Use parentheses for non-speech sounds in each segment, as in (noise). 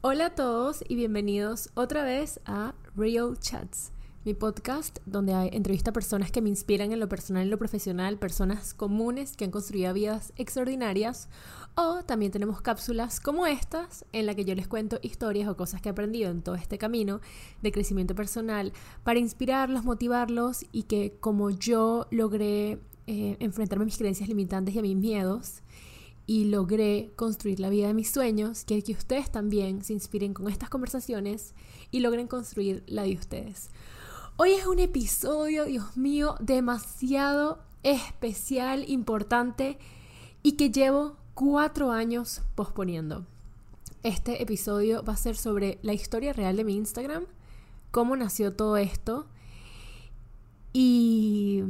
Hola a todos y bienvenidos otra vez a Real Chats, mi podcast donde hay entrevista a personas que me inspiran en lo personal y lo profesional, personas comunes que han construido vidas extraordinarias o también tenemos cápsulas como estas en la que yo les cuento historias o cosas que he aprendido en todo este camino de crecimiento personal para inspirarlos, motivarlos y que como yo logré eh, enfrentarme a mis creencias limitantes y a mis miedos, y logré construir la vida de mis sueños, quiero que ustedes también se inspiren con estas conversaciones y logren construir la de ustedes. Hoy es un episodio, Dios mío, demasiado especial, importante y que llevo cuatro años posponiendo. Este episodio va a ser sobre la historia real de mi Instagram, cómo nació todo esto y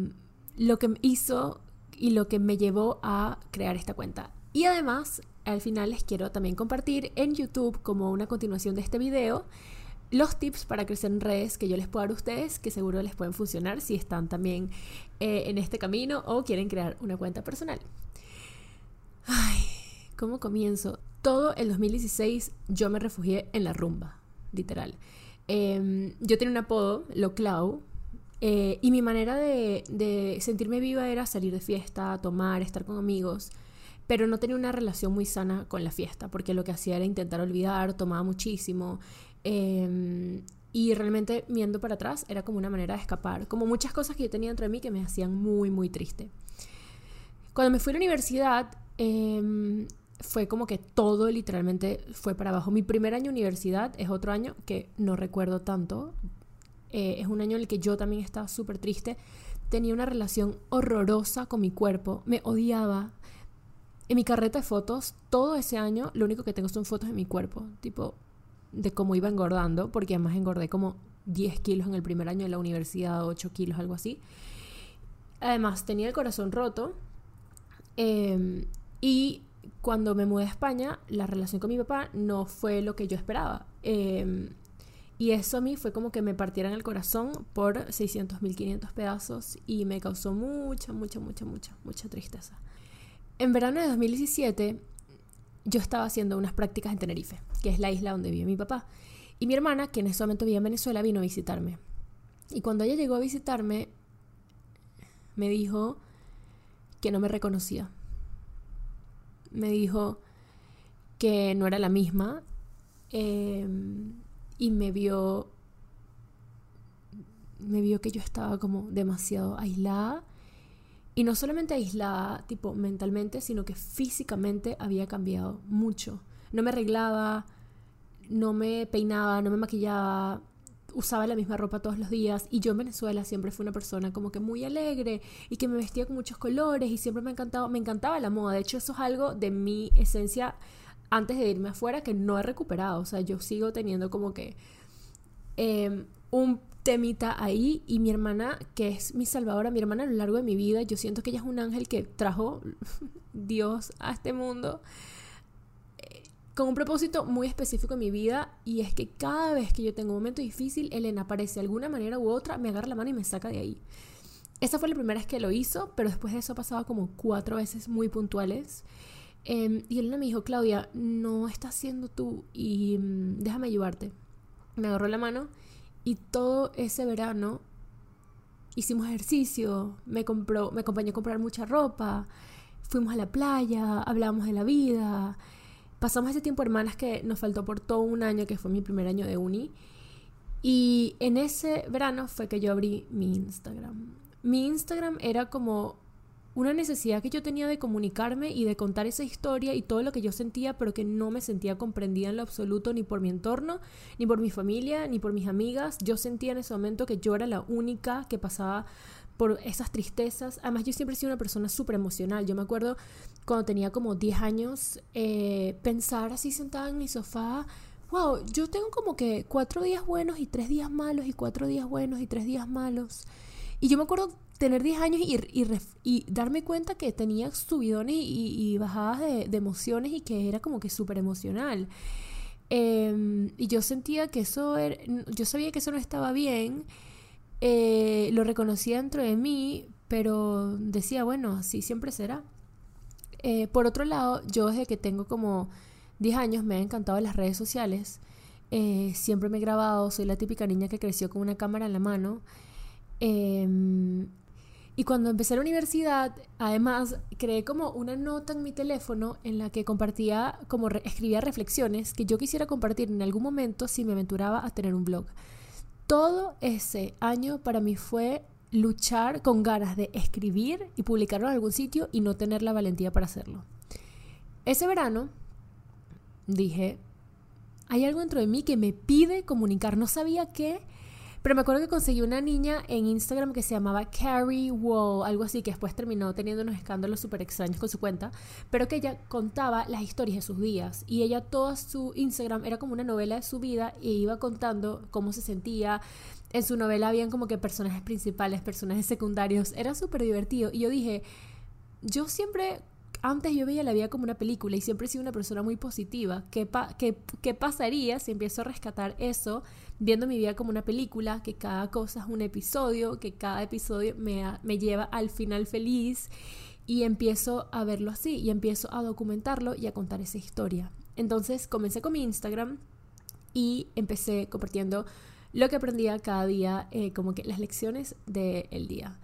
lo que hizo y lo que me llevó a crear esta cuenta. Y además, al final les quiero también compartir en YouTube como una continuación de este video los tips para crecer en redes que yo les puedo dar a ustedes, que seguro les pueden funcionar si están también eh, en este camino o quieren crear una cuenta personal. Ay, ¿cómo comienzo? Todo el 2016 yo me refugié en la rumba, literal. Em, yo tenía un apodo, Lo Clau, eh, y mi manera de, de sentirme viva era salir de fiesta, tomar, estar con amigos pero no tenía una relación muy sana con la fiesta, porque lo que hacía era intentar olvidar, tomaba muchísimo. Em, y realmente, viendo para atrás, era como una manera de escapar. Como muchas cosas que yo tenía dentro de mí que me hacían muy, muy triste. Cuando me fui a la universidad, em, fue como que todo literalmente fue para abajo. Mi primer año de universidad es otro año que no recuerdo tanto. Eh, es un año en el que yo también estaba súper triste. Tenía una relación horrorosa con mi cuerpo. Me odiaba. En mi carreta de fotos, todo ese año, lo único que tengo son fotos de mi cuerpo, tipo de cómo iba engordando, porque además engordé como 10 kilos en el primer año de la universidad, 8 kilos, algo así. Además, tenía el corazón roto. Em, y cuando me mudé a España, la relación con mi papá no fue lo que yo esperaba. Em, y eso a mí fue como que me partieran el corazón por 600, 1500 pedazos y me causó mucha, mucha, mucha, mucha, mucha tristeza. En verano de 2017 yo estaba haciendo unas prácticas en Tenerife, que es la isla donde vive mi papá. Y mi hermana, que en ese momento vivía en Venezuela, vino a visitarme. Y cuando ella llegó a visitarme, me dijo que no me reconocía. Me dijo que no era la misma em, y me vio me vio que yo estaba como demasiado aislada y no solamente aislada, tipo mentalmente, sino que físicamente había cambiado mucho. No me arreglaba, no me peinaba, no me maquillaba, usaba la misma ropa todos los días y yo en Venezuela siempre fui una persona como que muy alegre y que me vestía con muchos colores y siempre me encantaba, me encantaba la moda. De hecho, eso es algo de mi esencia antes de irme afuera que no he recuperado. O sea, yo sigo teniendo como que em, un temita ahí y mi hermana, que es mi salvadora, mi hermana a lo largo de mi vida, yo siento que ella es un ángel que trajo (laughs) Dios a este mundo eh, con un propósito muy específico en mi vida y es que cada vez que yo tengo un momento difícil, Elena aparece de alguna manera u otra, me agarra la mano y me saca de ahí. Esa fue la primera vez que lo hizo, pero después de eso pasaba como cuatro veces muy puntuales. Em, y Elena me dijo, Claudia, no estás siendo tú y mm, déjame ayudarte. Me agarró la mano y todo ese verano hicimos ejercicio, me, compró, me acompañó a comprar mucha ropa, fuimos a la playa, hablamos de la vida. Pasamos ese tiempo hermanas que nos faltó por todo un año, que fue mi primer año de uni. Y en ese verano fue que yo abrí mi Instagram. Mi Instagram era como una necesidad que yo tenía de comunicarme y de contar esa historia y todo lo que yo sentía, pero que no me sentía comprendida en lo absoluto ni por mi entorno, ni por mi familia, ni por mis amigas. Yo sentía en ese momento que yo era la única que pasaba por esas tristezas. Además, yo siempre he sido una persona súper emocional. Yo me acuerdo cuando tenía como 10 años, eh, pensar así sentada en mi sofá. Wow, yo tengo como que cuatro días buenos y tres días malos y cuatro días buenos y tres días malos. Y yo me acuerdo tener 10 años y, darme cuenta que tenía subidones y, bajadas de, emociones y que era como que súper emocional. Em, y yo sentía que eso era, yo sabía que eso no estaba bien, eh, lo reconocía dentro de mí, pero decía, bueno, así siempre será. Eh, por otro lado, yo desde que tengo como 10 años me han encantado las redes sociales. Eh, siempre me he grabado, soy la típica niña que creció con una cámara en la mano. Em, y cuando empecé la universidad, además, creé como una nota en mi teléfono en la que compartía, como escribía reflexiones que yo quisiera compartir en algún momento si me aventuraba a tener un blog. Todo ese año para mí fue luchar con ganas de escribir y publicarlo en algún sitio y no tener la valentía para hacerlo. Ese verano dije, hay algo dentro de mí que me pide comunicar. No sabía qué, pero me acuerdo que conseguí una niña en Instagram que se llamaba Carrie Wall, algo así, que después terminó teniendo unos escándalos súper extraños con su cuenta, pero que ella contaba las historias de sus días. Y ella, toda su Instagram era como una novela de su vida y iba contando cómo se sentía. En su novela habían como que personajes principales, personajes secundarios. Era súper divertido. Y yo dije, yo siempre antes yo veía la vida como una película y siempre he sido una persona muy positiva. ¿Qué, qué, pasaría si empiezo a rescatar eso viendo mi vida como una película? Que cada cosa es un episodio, que cada episodio me, me lleva al final feliz y empiezo a verlo así y empiezo a documentarlo y a contar esa historia. Entonces comencé con mi Instagram y empecé compartiendo lo que aprendía cada día, eh, como que las lecciones del día.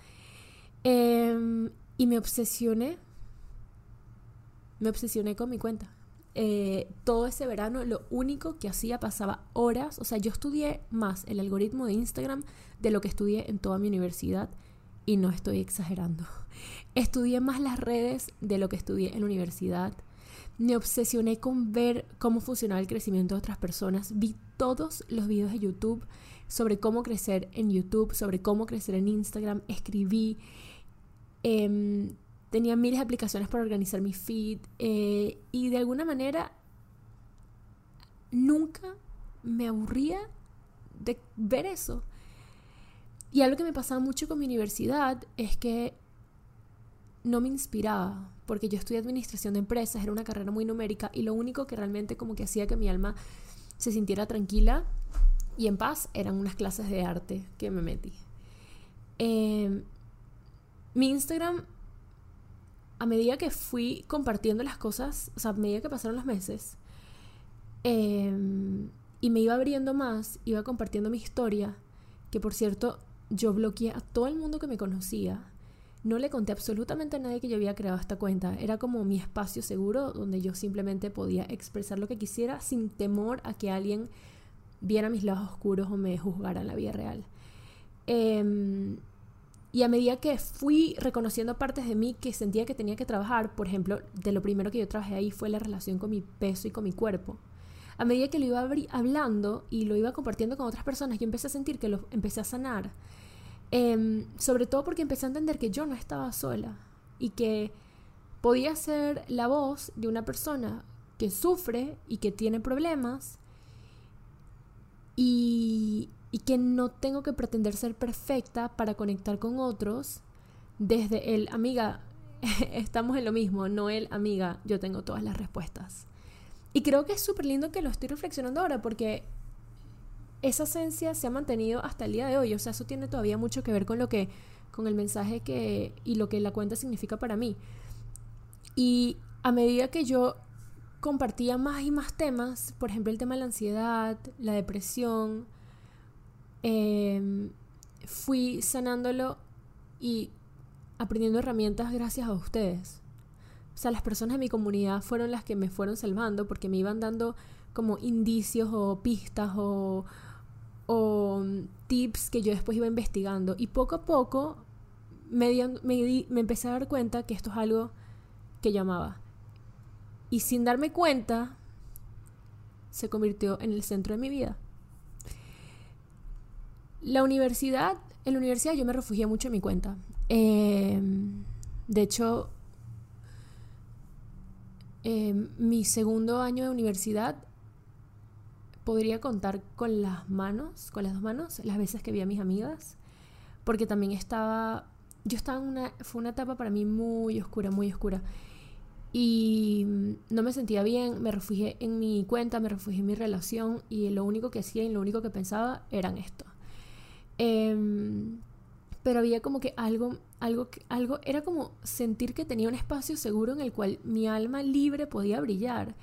Em, y me obsesioné me obsesioné con mi cuenta. Eh, todo ese verano lo único que hacía pasaba horas, o sea, yo estudié más el algoritmo de Instagram de lo que estudié en toda mi universidad y no estoy exagerando. (laughs) Estudié más las redes de lo que estudié en la universidad. Me obsesioné con ver cómo funcionaba el crecimiento de otras personas. Vi todos los videos de YouTube sobre cómo crecer en YouTube, sobre cómo crecer en Instagram. Escribí. Eh, tenía miles de aplicaciones para organizar mi feed eh, y de alguna manera nunca me aburría de ver eso. Y algo que me pasaba mucho con mi universidad es que no me inspiraba, porque yo estudié administración de empresas, era una carrera muy numérica y lo único que realmente como que hacía que mi alma se sintiera tranquila y en paz eran unas clases de arte que me metí. Eh, mi Instagram a medida que fui compartiendo las cosas, o sea, a medida que pasaron los meses, em, y me iba abriendo más, iba compartiendo mi historia, que por cierto, yo bloqueé a todo el mundo que me conocía. No le conté absolutamente a nadie que yo había creado esta cuenta. Era como mi espacio seguro donde yo simplemente podía expresar lo que quisiera sin temor a que alguien viera mis lados oscuros o me juzgara en la vida real. Eh, y a medida que fui reconociendo partes de mí que sentía que tenía que trabajar, por ejemplo, de lo primero que yo trabajé ahí fue la relación con mi peso y con mi cuerpo. A medida que lo iba hablando y lo iba compartiendo con otras personas, yo empecé a sentir que lo empecé a sanar. Em, sobre todo porque empecé a entender que yo no estaba sola y que podía ser la voz de una persona que sufre y que tiene problemas y, y que no tengo que pretender ser perfecta para conectar con otros desde el amiga, (laughs) estamos en lo mismo, no el amiga, yo tengo todas las respuestas. Y creo que es súper lindo que lo estoy reflexionando ahora porque esa esencia se ha mantenido hasta el día de hoy, o sea, eso tiene todavía mucho que ver con lo que con el mensaje que y lo que la cuenta significa para mí. Y a medida que yo compartía más y más temas, por ejemplo, el tema de la ansiedad, la depresión, Em, fui sanándolo y aprendiendo herramientas gracias a ustedes. O sea, las personas de mi comunidad fueron las que me fueron salvando porque me iban dando como indicios o pistas o, tips que yo después iba investigando. Y poco a poco me, me, me empecé a dar cuenta que esto es algo que yo amaba. Y sin darme cuenta, se convirtió en el centro de mi vida. La universidad, en la universidad yo me refugié mucho en mi cuenta. Em, de hecho, em, mi segundo año de universidad podría contar con las manos, con las dos manos, las veces que vi a mis amigas, porque también estaba, yo estaba en una, fue una etapa para mí muy oscura, muy oscura. Y no me sentía bien, me refugié en mi cuenta, me refugié en mi relación y lo único que hacía y lo único que pensaba eran esto. Em, pero había como que algo, algo, algo, era como sentir que tenía un espacio seguro en el cual mi alma libre podía brillar.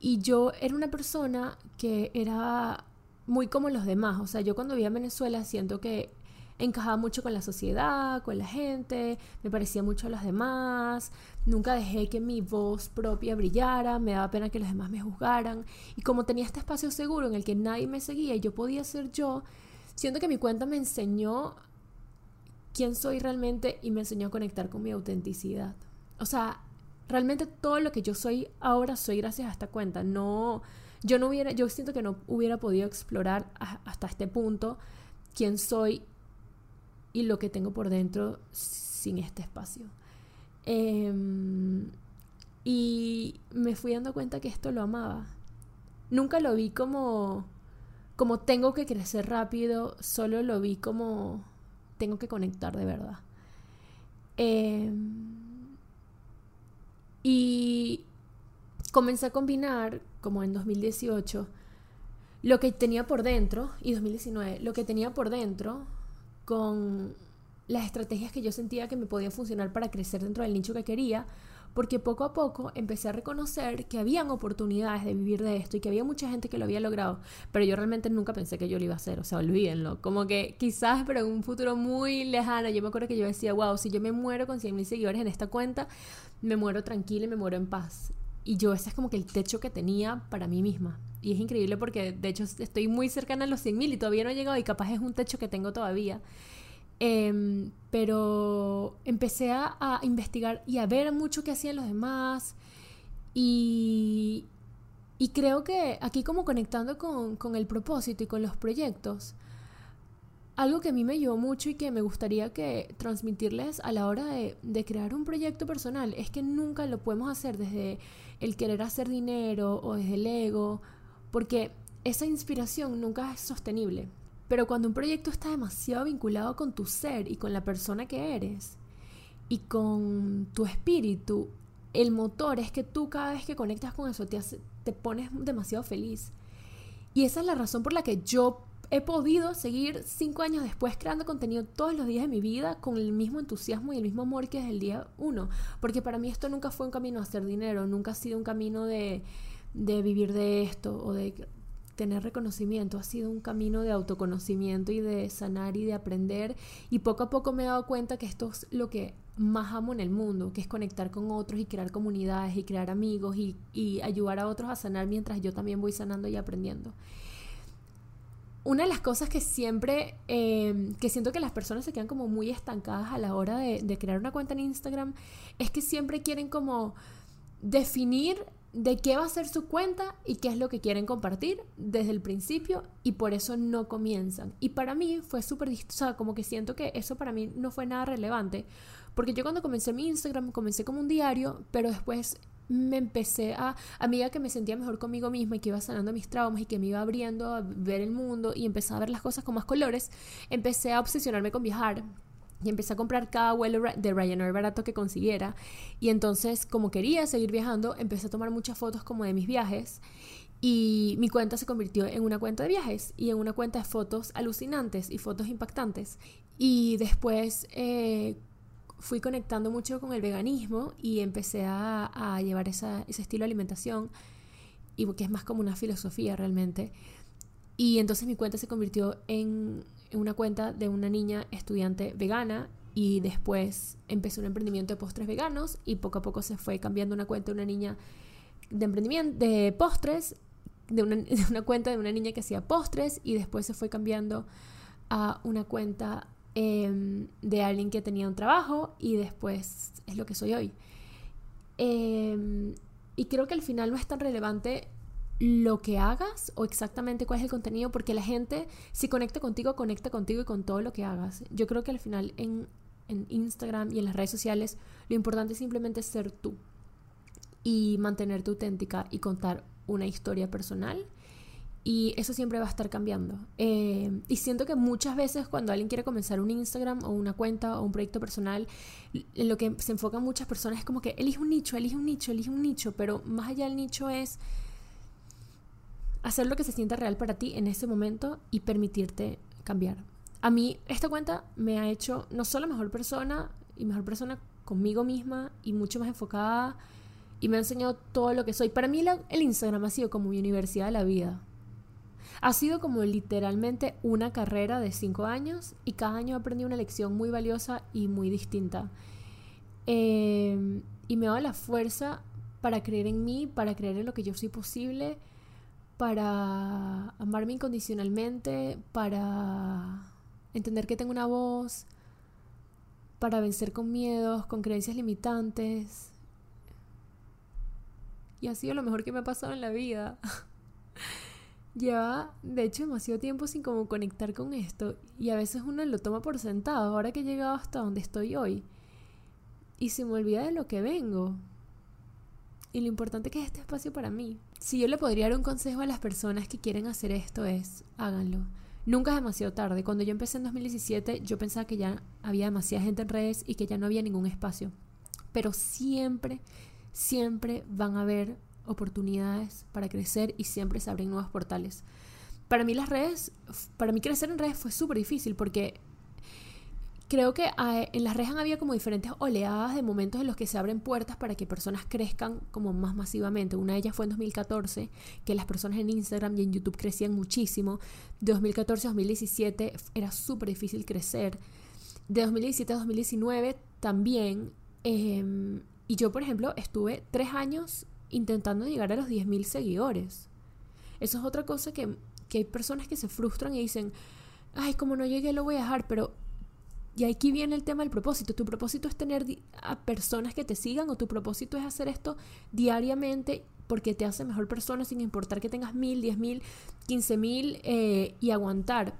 Y yo era una persona que era muy como los demás. O sea, yo cuando vivía en Venezuela siento que encajaba mucho con la sociedad, con la gente, me parecía mucho a los demás, nunca dejé que mi voz propia brillara, me daba pena que los demás me juzgaran. Y como tenía este espacio seguro en el que nadie me seguía y yo podía ser yo, siento que mi cuenta me enseñó quién soy realmente y me enseñó a conectar con mi autenticidad. O sea, realmente todo lo que yo soy ahora soy gracias a esta cuenta. No, yo no hubiera, yo siento que no hubiera podido explorar hasta este punto quién soy y lo que tengo por dentro sin este espacio. Em, y me fui dando cuenta que esto lo amaba. Nunca lo vi como, como tengo que crecer rápido, solo lo vi como tengo que conectar de verdad. Em, y comencé a combinar, como en 2018, lo que tenía por dentro, y 2019, lo que tenía por dentro con las estrategias que yo sentía que me podían funcionar para crecer dentro del nicho que quería, porque poco a poco empecé a reconocer que habían oportunidades de vivir de esto y que había mucha gente que lo había logrado, pero yo realmente nunca pensé que yo lo iba a hacer, o sea, olvídenlo, como que quizás, pero en un futuro muy lejano, yo me acuerdo que yo decía, wow, si yo me muero con 100 mil seguidores en esta cuenta, me muero tranquila y me muero en paz. Y yo ese es como que el techo que tenía para mí misma. Y es increíble porque de hecho estoy muy cercana a los 100 mil y todavía no he llegado y capaz es un techo que tengo todavía. Em, pero empecé a, investigar y a ver mucho qué hacían los demás. Y, y creo que aquí como conectando con, con, el propósito y con los proyectos, algo que a mí me ayudó mucho y que me gustaría que transmitirles a la hora de, de crear un proyecto personal es que nunca lo podemos hacer desde el querer hacer dinero o desde el ego, porque esa inspiración nunca es sostenible. Pero cuando un proyecto está demasiado vinculado con tu ser y con la persona que eres y con tu espíritu, el motor es que tú cada vez que conectas con eso te, pones demasiado feliz. Y esa es la razón por la que yo he podido seguir cinco años después creando contenido todos los días de mi vida con el mismo entusiasmo y el mismo amor que desde el día uno. Porque para mí esto nunca fue un camino a hacer dinero, nunca ha sido un camino de, de vivir de esto o de tener reconocimiento, ha sido un camino de autoconocimiento y de sanar y de aprender y poco a poco me he dado cuenta que esto es lo que más amo en el mundo, que es conectar con otros y crear comunidades y crear amigos y, y ayudar a otros a sanar mientras yo también voy sanando y aprendiendo. Una de las cosas que siempre, em, que siento que las personas se quedan como muy estancadas a la hora de, de crear una cuenta en Instagram, es que siempre quieren como definir de qué va a ser su cuenta y qué es lo que quieren compartir desde el principio y por eso no comienzan. Y para mí fue súper, o sea, como que siento que eso para mí no fue nada relevante, porque yo cuando comencé mi Instagram comencé como un diario, pero después me empecé a, a medida que me sentía mejor conmigo misma y que iba sanando mis traumas y que me iba abriendo a ver el mundo y empecé a ver las cosas con más colores, empecé a obsesionarme con viajar y empecé a comprar cada vuelo de Ryanair barato que consiguiera. Y entonces, como quería seguir viajando, empecé a tomar muchas fotos como de mis viajes. Y mi cuenta se convirtió en una cuenta de viajes y en una cuenta de fotos alucinantes y fotos impactantes. Y después eh, fui conectando mucho con el veganismo y empecé a, llevar ese estilo de alimentación, y que es más como una filosofía realmente. Y entonces mi cuenta se convirtió en una cuenta de una niña estudiante vegana y después empezó un emprendimiento de postres veganos y poco a poco se fue cambiando una cuenta de una niña de emprendimiento de postres, (laughs) de una, cuenta de una niña que hacía postres y después se fue cambiando a una cuenta em, de alguien que tenía un trabajo y después es lo que soy hoy. Em, y creo que al final no es tan relevante lo que hagas o exactamente cuál es el contenido, porque la gente, si conecta contigo, conecta contigo y con todo lo que hagas. Yo creo que al final en, Instagram y en las redes sociales, lo importante es simplemente ser tú y mantenerte auténtica y contar una historia personal. Y eso siempre va a estar cambiando. Eh, y siento que muchas veces cuando alguien quiere comenzar un Instagram o una cuenta o un proyecto personal, en lo que se enfocan muchas personas es como que elige un nicho, elige un nicho, elige un nicho, pero más allá del nicho es hacer lo que se sienta real para ti en ese momento y permitirte cambiar. A mí esta cuenta me ha hecho no solo mejor persona y mejor persona conmigo misma y mucho más enfocada y me ha enseñado todo lo que soy. Para mí el Instagram ha sido como mi universidad de la vida. Ha sido como literalmente una carrera de cinco años y cada año he aprendido una lección muy valiosa y muy distinta. Em, y me da la fuerza para creer en mí, para creer en lo que yo soy posible, para amarme incondicionalmente, para entender que tengo una voz, para vencer con miedos, con creencias limitantes. Y ha sido lo mejor que me ha pasado en la vida. (laughs) Lleva, de hecho, demasiado tiempo sin como conectar con esto y a veces uno lo toma por sentado, ahora que he llegado hasta donde estoy hoy. Y se me olvida de lo que vengo. Y lo importante que es este espacio para mí. Si yo le podría dar un consejo a las personas que quieren hacer esto es, háganlo. Nunca es demasiado tarde. Cuando yo empecé en 2017 yo pensaba que ya había demasiada gente en redes y que ya no había ningún espacio. Pero siempre, siempre van a haber oportunidades para crecer y siempre se abren nuevos portales. Para mí las redes, para mí crecer en redes fue súper difícil porque creo que en las han habido como diferentes oleadas de momentos en los que se abren puertas para que personas crezcan como más masivamente. Una de ellas fue en 2014, que las personas en Instagram y en YouTube crecían muchísimo. De 2014 a 2017 era súper difícil crecer. De 2017 a 2019 también. Em, y yo, por ejemplo, estuve tres años intentando llegar a los 10.000 seguidores. Eso es otra cosa que, que hay personas que se frustran y dicen, ay, como no llegué lo voy a dejar, pero... Y aquí viene el tema del propósito. Tu propósito es tener a personas que te sigan o tu propósito es hacer esto diariamente porque te hace mejor persona sin importar que tengas mil, diez mil, quince mil eh, y aguantar.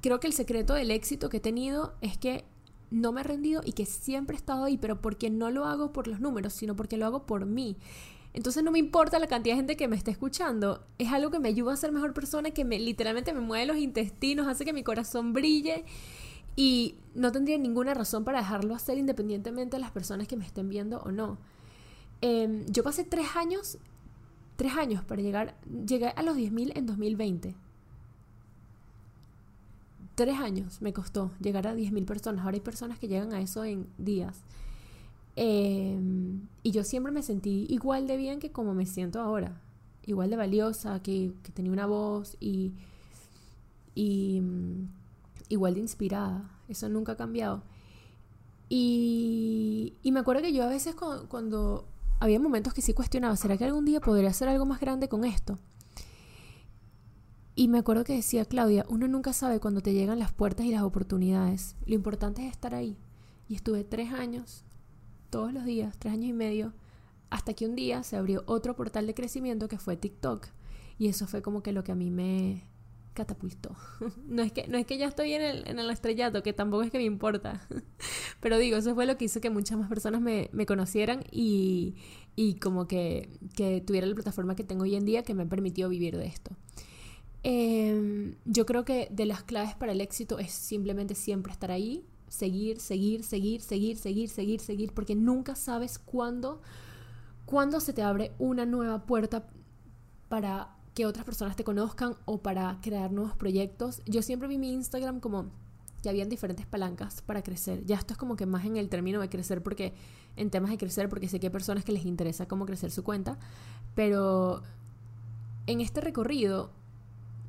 Creo que el secreto del éxito que he tenido es que no me he rendido y que siempre he estado ahí, pero porque no lo hago por los números, sino porque lo hago por mí. Entonces no me importa la cantidad de gente que me esté escuchando, es algo que me ayuda a ser mejor persona, que me literalmente me mueve los intestinos, hace que mi corazón brille y no tendría ninguna razón para dejarlo hacer independientemente de las personas que me estén viendo o no. Em, yo pasé tres años, tres años para llegar, llegué a los 10.000 en 2020 tres años me costó llegar a 10.000 personas. Ahora hay personas que llegan a eso en días. Em, y yo siempre me sentí igual de bien que como me siento ahora. Igual de valiosa, que, tenía una voz y, y mm, igual de inspirada. Eso nunca ha cambiado. Y, y me acuerdo que yo a veces cuando, cuando había momentos que sí cuestionaba, ¿será que algún día podría hacer algo más grande con esto? Y me acuerdo que decía Claudia, uno nunca sabe cuando te llegan las puertas y las oportunidades. Lo importante es estar ahí. Y estuve tres años, todos los días, tres años y medio, hasta que un día se abrió otro portal de crecimiento que fue TikTok. Y eso fue como que lo que a mí me catapultó. (laughs) No es que, no es que ya estoy en el, en el estrellato, que tampoco es que me importa. (laughs) Pero digo, eso fue lo que hizo que muchas más personas me, me conocieran y, y como que, que tuviera la plataforma que tengo hoy en día que me permitió vivir de esto. Em, yo creo que de las claves para el éxito es simplemente siempre estar ahí, seguir, seguir, seguir, seguir, seguir, seguir, seguir, porque nunca sabes cuándo, cuándo se te abre una nueva puerta para que otras personas te conozcan o para crear nuevos proyectos. Yo siempre vi mi Instagram como que habían diferentes palancas para crecer. Ya esto es como que más en el término de crecer porque en temas de crecer porque sé que hay personas que les interesa cómo crecer su cuenta, pero en este recorrido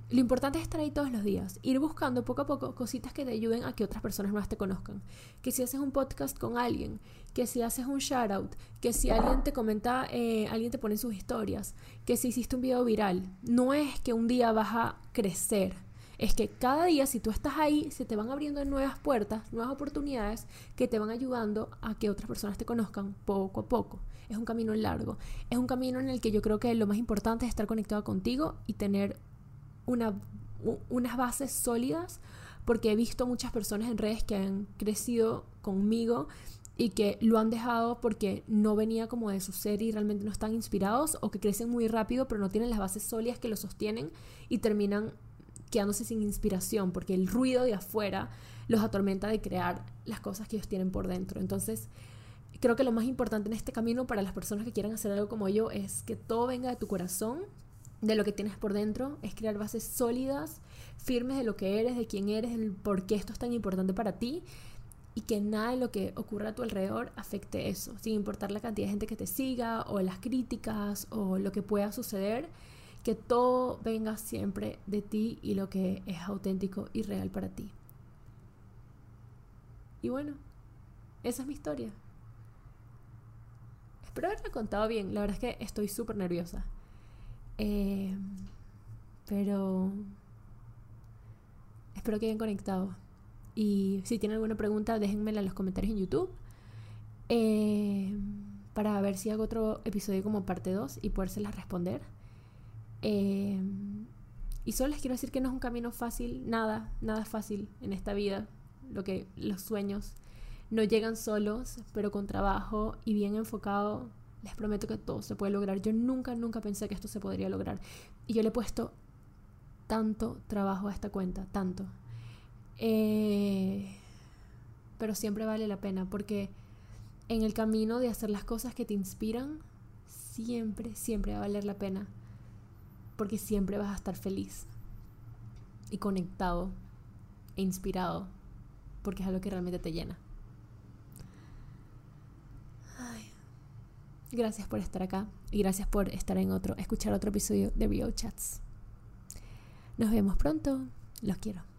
lo importante es estar ahí todos los días, ir buscando poco a poco cositas que te ayuden a que otras personas más te conozcan. Que si haces un podcast con alguien, que si haces un shout out, que si alguien te comenta, eh, alguien te pone sus historias, que si hiciste un video viral. No es que un día vas a crecer, es que cada día si tú estás ahí se te van abriendo nuevas puertas, nuevas oportunidades que te van ayudando a que otras personas te conozcan poco a poco. Es un camino largo, es un camino en el que yo creo que lo más importante es estar conectado contigo y tener una, unas bases sólidas porque he visto muchas personas en redes que han crecido conmigo y que lo han dejado porque no venía como de su ser y realmente no están inspirados o que crecen muy rápido pero no tienen las bases sólidas que lo sostienen y terminan quedándose sin inspiración porque el ruido de afuera los atormenta de crear las cosas que ellos tienen por dentro. Entonces, creo que lo más importante en este camino para las personas que quieran hacer algo como yo es que todo venga de tu corazón, de lo que tienes por dentro, es crear bases sólidas, firmes de lo que eres, de quién eres, el por qué esto es tan importante para ti y que nada de lo que ocurra a tu alrededor afecte eso, sin importar la cantidad de gente que te siga o las críticas o lo que pueda suceder, que todo venga siempre de ti y lo que es auténtico y real para ti. Y bueno, esa es mi historia. Espero haberla contado bien, la verdad es que estoy súper nerviosa. Eh, pero espero que hayan conectado. Y si tienen alguna pregunta, déjenmela en los comentarios en YouTube. Eh, para ver si hago otro episodio como parte 2 y podérselas responder. Eh, y solo les quiero decir que no es un camino fácil, nada, nada fácil en esta vida. Lo que los sueños no llegan solos, pero con trabajo y bien enfocado, les prometo que todo se puede lograr. Yo nunca, nunca pensé que esto se podría lograr. Y yo le he puesto tanto trabajo a esta cuenta, tanto. Eh, pero siempre vale la pena porque en el camino de hacer las cosas que te inspiran, siempre, siempre va a valer la pena. Porque siempre vas a estar feliz y conectado e inspirado porque es algo que realmente te llena. Gracias por estar acá y gracias por estar en otro, escuchar otro episodio de Rio Chats. Nos vemos pronto. Los quiero.